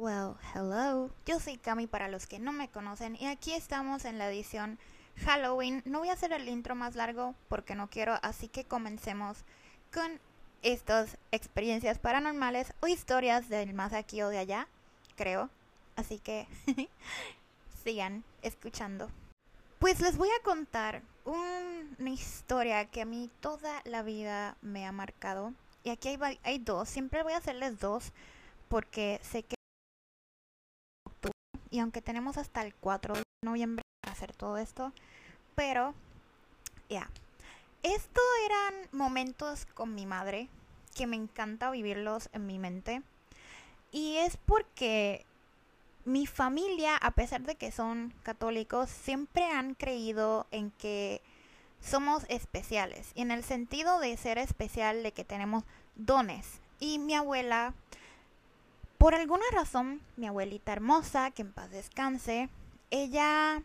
Well, hello. Yo soy Cami para los que no me conocen y aquí estamos en la edición Halloween. No voy a hacer el intro más largo porque no quiero, así que comencemos con estas experiencias paranormales o historias del más aquí o de allá, creo. Así que sigan escuchando. Pues les voy a contar una historia que a mí toda la vida me ha marcado. Y aquí hay, hay dos, siempre voy a hacerles dos porque sé que y aunque tenemos hasta el 4 de noviembre para hacer todo esto, pero ya. Esto eran momentos con mi madre que me encanta vivirlos en mi mente. Y es porque mi familia, a pesar de que son católicos, siempre han creído en que somos especiales. Y en el sentido de ser especial, de que tenemos dones. Y mi abuela por alguna razón, mi abuelita hermosa, que en paz descanse, ella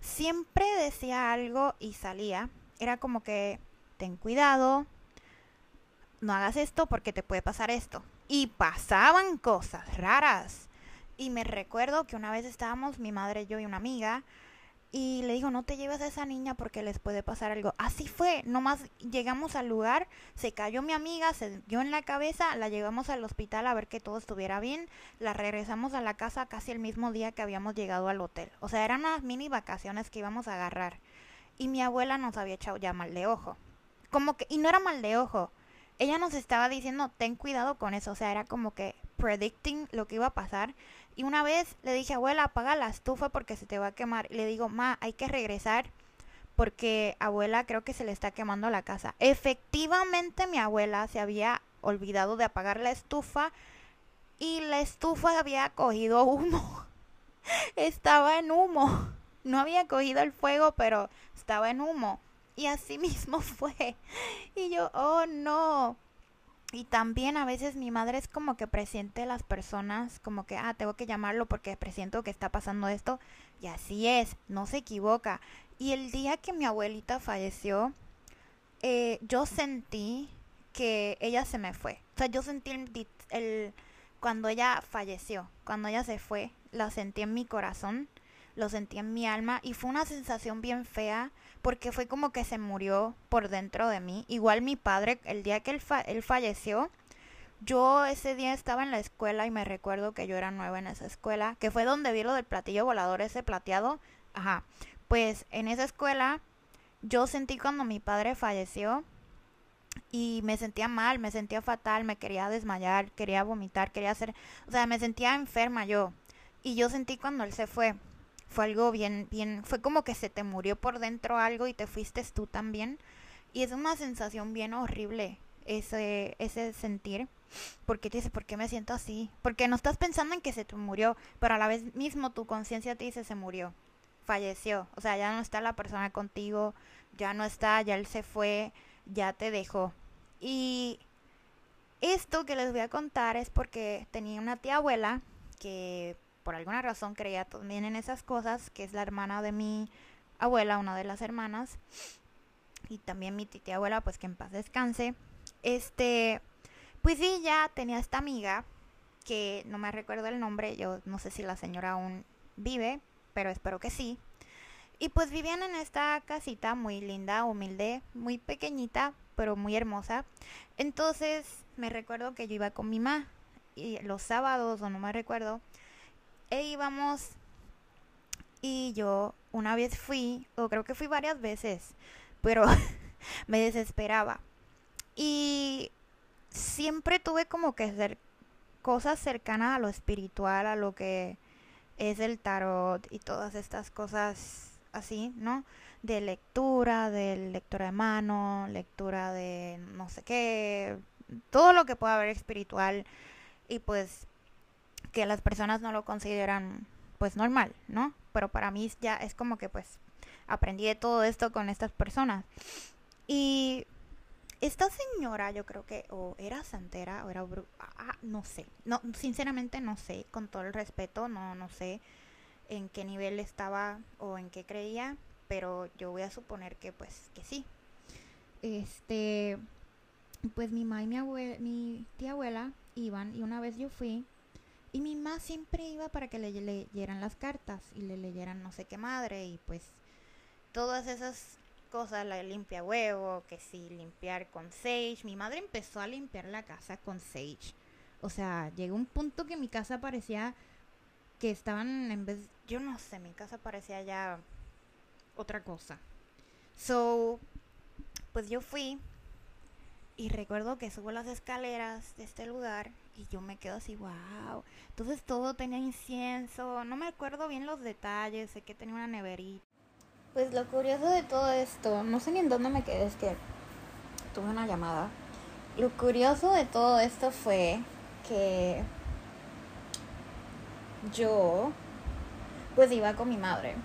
siempre decía algo y salía. Era como que, ten cuidado, no hagas esto porque te puede pasar esto. Y pasaban cosas raras. Y me recuerdo que una vez estábamos mi madre, yo y una amiga y le dijo, no te lleves a esa niña porque les puede pasar algo. Así fue, nomás llegamos al lugar, se cayó mi amiga, se dio en la cabeza, la llevamos al hospital a ver que todo estuviera bien, la regresamos a la casa casi el mismo día que habíamos llegado al hotel. O sea, eran unas mini vacaciones que íbamos a agarrar. Y mi abuela nos había echado ya mal de ojo. Como que, y no era mal de ojo. Ella nos estaba diciendo, ten cuidado con eso. O sea, era como que predicting lo que iba a pasar. Y una vez le dije, abuela, apaga la estufa porque se te va a quemar. Y le digo, ma, hay que regresar porque abuela creo que se le está quemando la casa. Efectivamente mi abuela se había olvidado de apagar la estufa y la estufa había cogido humo. estaba en humo. No había cogido el fuego, pero estaba en humo. Y así mismo fue. Y yo, oh no. Y también a veces mi madre es como que presiente las personas, como que, ah, tengo que llamarlo porque presiento que está pasando esto. Y así es, no se equivoca. Y el día que mi abuelita falleció, eh, yo sentí que ella se me fue. O sea, yo sentí el, el, cuando ella falleció, cuando ella se fue, la sentí en mi corazón, lo sentí en mi alma y fue una sensación bien fea porque fue como que se murió por dentro de mí. Igual mi padre, el día que él, él falleció, yo ese día estaba en la escuela y me recuerdo que yo era nueva en esa escuela, que fue donde vi lo del platillo volador, ese plateado. Ajá. Pues en esa escuela yo sentí cuando mi padre falleció y me sentía mal, me sentía fatal, me quería desmayar, quería vomitar, quería hacer, o sea, me sentía enferma yo. Y yo sentí cuando él se fue fue algo bien, bien, fue como que se te murió por dentro algo y te fuiste tú también. Y es una sensación bien horrible ese, ese sentir. Porque te dice, ¿por qué me siento así? Porque no estás pensando en que se te murió, pero a la vez mismo tu conciencia te dice, se murió, falleció. O sea, ya no está la persona contigo, ya no está, ya él se fue, ya te dejó. Y esto que les voy a contar es porque tenía una tía abuela que por alguna razón creía también en esas cosas, que es la hermana de mi abuela, una de las hermanas, y también mi tía abuela, pues que en paz descanse. Este, pues sí, ya tenía esta amiga, que no me recuerdo el nombre, yo no sé si la señora aún vive, pero espero que sí. Y pues vivían en esta casita muy linda, humilde, muy pequeñita, pero muy hermosa. Entonces me recuerdo que yo iba con mi mamá y los sábados, o no me recuerdo, e íbamos y yo una vez fui, o creo que fui varias veces, pero me desesperaba. Y siempre tuve como que hacer cosas cercanas a lo espiritual, a lo que es el tarot y todas estas cosas así, ¿no? De lectura, de lectura de mano, lectura de no sé qué, todo lo que pueda haber espiritual. Y pues que las personas no lo consideran pues normal, ¿no? Pero para mí ya es como que pues aprendí todo esto con estas personas. Y esta señora yo creo que o era santera o era ah, no sé. No, sinceramente no sé, con todo el respeto, no no sé en qué nivel estaba o en qué creía, pero yo voy a suponer que pues que sí. Este pues mi mamá y mi, mi tía abuela iban y una vez yo fui Y mi mamá siempre iba para que le leyeran las cartas y le leyeran no sé qué madre y pues todas esas cosas, la limpia huevo, que sí, limpiar con sage. Mi madre empezó a limpiar la casa con sage. O sea, llegó un punto que mi casa parecía que estaban en vez, yo no sé, mi casa parecía ya otra cosa. So, pues yo fui y recuerdo que subo las escaleras de este lugar y yo me quedo así, wow. Entonces todo tenía incienso, no me acuerdo bien los detalles, sé que tenía una neverita. Pues lo curioso de todo esto, no sé ni en dónde me quedé, es que tuve una llamada. Lo curioso de todo esto fue que yo pues iba con mi madre.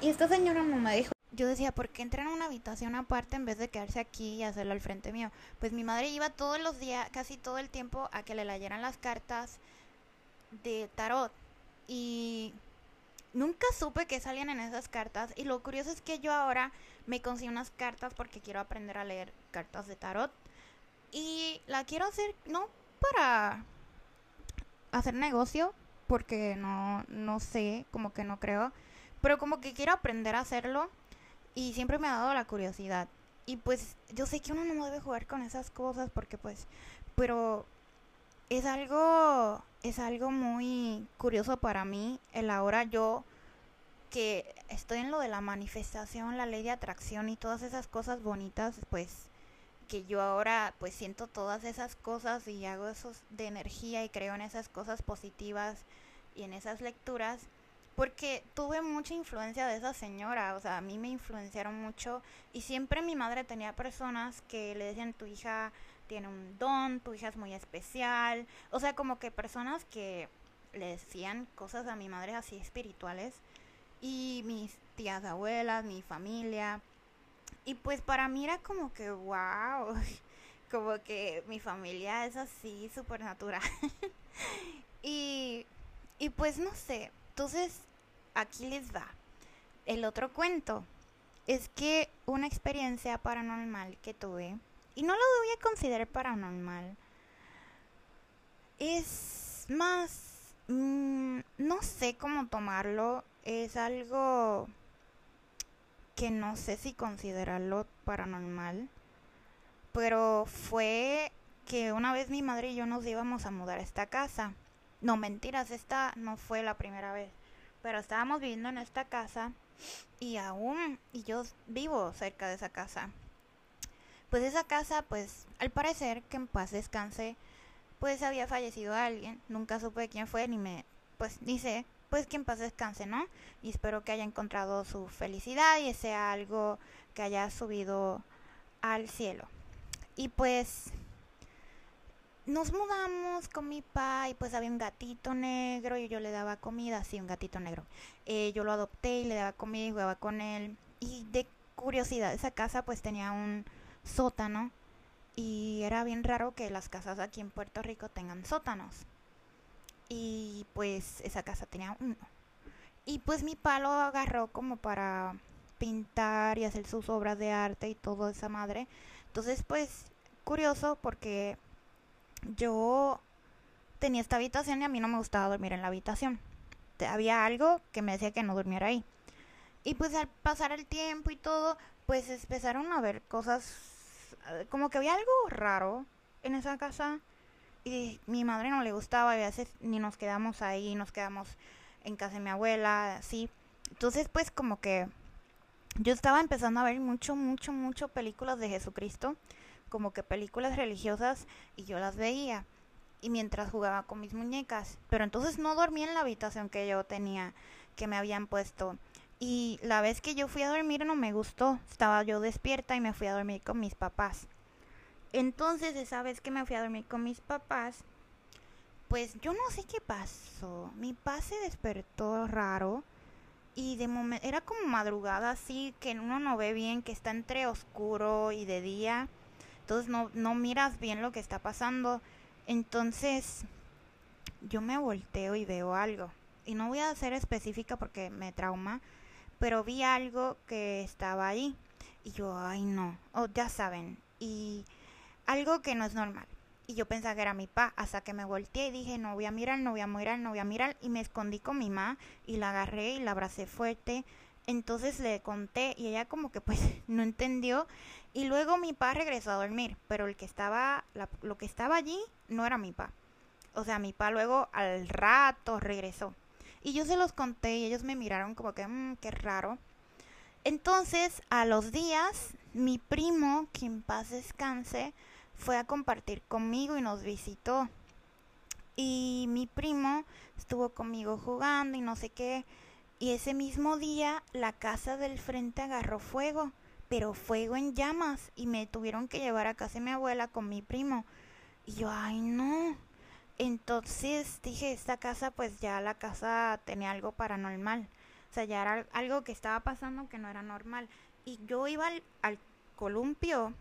Y esta señora no me dijo, yo decía, ¿por qué entran a una habitación aparte en vez de quedarse aquí y hacerlo al frente mío? Pues mi madre iba todos los días, casi todo el tiempo, a que le leyeran las cartas de tarot. Y nunca supe que salían en esas cartas. Y lo curioso es que yo ahora me consigo unas cartas porque quiero aprender a leer cartas de tarot. Y la quiero hacer, no para hacer negocio, porque no, no sé, como que no creo. Pero como que quiero aprender a hacerlo y siempre me ha dado la curiosidad. Y pues yo sé que uno no debe jugar con esas cosas porque pues, pero es algo, es algo muy curioso para mí el ahora yo que estoy en lo de la manifestación, la ley de atracción y todas esas cosas bonitas, pues que yo ahora pues siento todas esas cosas y hago esos de energía y creo en esas cosas positivas y en esas lecturas porque tuve mucha influencia de esa señora, o sea, a mí me influenciaron mucho y siempre mi madre tenía personas que le decían tu hija tiene un don, tu hija es muy especial, o sea, como que personas que le decían cosas a mi madre así espirituales y mis tías abuelas, mi familia. Y pues para mí era como que wow, como que mi familia es así súper natural y, y pues no sé, entonces, aquí les va. El otro cuento es que una experiencia paranormal que tuve, y no lo voy a considerar paranormal, es más, mm, no sé cómo tomarlo, es algo que no sé si considerarlo paranormal, pero fue que una vez mi madre y yo nos íbamos a mudar a esta casa no, mentiras, esta no fue la primera vez. Pero estábamos viviendo en esta casa y aún, y yo vivo cerca de esa casa. Pues esa casa, pues al parecer que en paz descanse, pues había fallecido alguien. Nunca supe quién fue, ni me, pues sé, pues que en paz descanse, ¿no? Y espero que haya encontrado su felicidad y sea algo que haya subido al cielo. Y pues nos mudamos con mi papá y pues había un gatito negro y yo le daba comida, sí, un gatito negro. Eh, yo lo adopté y le daba comida y jugaba con él. Y de curiosidad, esa casa pues tenía un sótano y era bien raro que las casas aquí en Puerto Rico tengan sótanos. Y pues esa casa tenía uno. Y pues mi palo agarró como para pintar y hacer sus obras de arte y todo esa madre. Entonces pues curioso porque yo tenía esta habitación y a mí no me gustaba dormir en la habitación. Había algo que me decía que no durmiera ahí. Y pues al pasar el tiempo y todo, pues empezaron a ver cosas, eh, como que había algo raro en esa casa. Y mi madre no le gustaba, y a veces ni nos quedamos ahí, nos quedamos en casa de mi abuela, así. Entonces pues como que yo estaba empezando a ver mucho, mucho, mucho películas de Jesucristo como que películas religiosas y yo las veía y mientras jugaba con mis muñecas. Pero entonces no dormía en la habitación que yo tenía, que me habían puesto. Y la vez que yo fui a dormir no me gustó. Estaba yo despierta y me fui a dormir con mis papás. Entonces esa vez que me fui a dormir con mis papás, pues yo no sé qué pasó. Mi papá se despertó raro y de momento era como madrugada así que uno no ve bien, que está entre oscuro y de día entonces no, miras bien lo que está pasando. Entonces yo me volteo y veo algo. Y no voy a ser específica porque me trauma, pero vi algo que estaba ahí. Y yo, ay no, oh, ya saben. Y algo que no es normal. y yo pensaba que era mi pa, hasta que me volteé y dije, no voy a mirar, no voy a mirar, no voy a mirar, y me escondí con mi ma y la agarré y la abracé fuerte. Entonces le conté y ella como que pues no entendió y luego mi pa regresó a dormir, pero el que estaba, lo que estaba allí no era mi pa. O sea, mi pa luego al rato regresó. Y yo se los conté y ellos me miraron como que, mmm, qué raro. Entonces, a los días, mi primo, que en paz descanse, fue a compartir conmigo y nos visitó. Y mi primo estuvo conmigo jugando y no sé qué. Y ese mismo día la casa del frente agarró fuego, pero fuego en llamas. Y me tuvieron que llevar a casa de mi abuela con mi primo. Y yo, ay no. Entonces dije, esta casa pues ya la casa tenía algo paranormal. O sea, ya era algo que estaba pasando que no era normal. Y yo iba al, columpio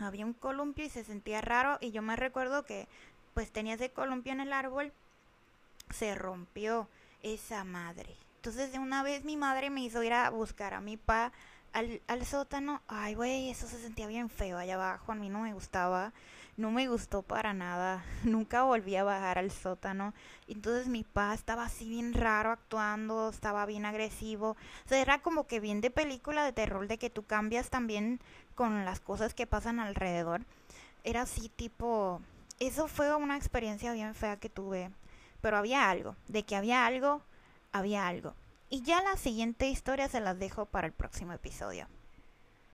había un columpio y se sentía raro y yo me recuerdo que pues tenía ese columpio en el árbol, se rompió esa madre. Entonces de una vez mi madre me hizo ir a buscar a mi pa al, al sótano. Ay, güey, eso se sentía bien feo allá abajo, a mí no me gustaba no me gustó para nada. Nunca volví a bajar al sótano. Entonces mi pa estaba así bien raro actuando, estaba bien agresivo. O sea, era como que bien de película de terror, de que tú cambias también con las cosas que pasan alrededor. Era así tipo... Eso fue una experiencia bien fea que tuve. Pero había algo. De que había algo, había algo. Y ya la siguiente historia se las dejo para el próximo episodio.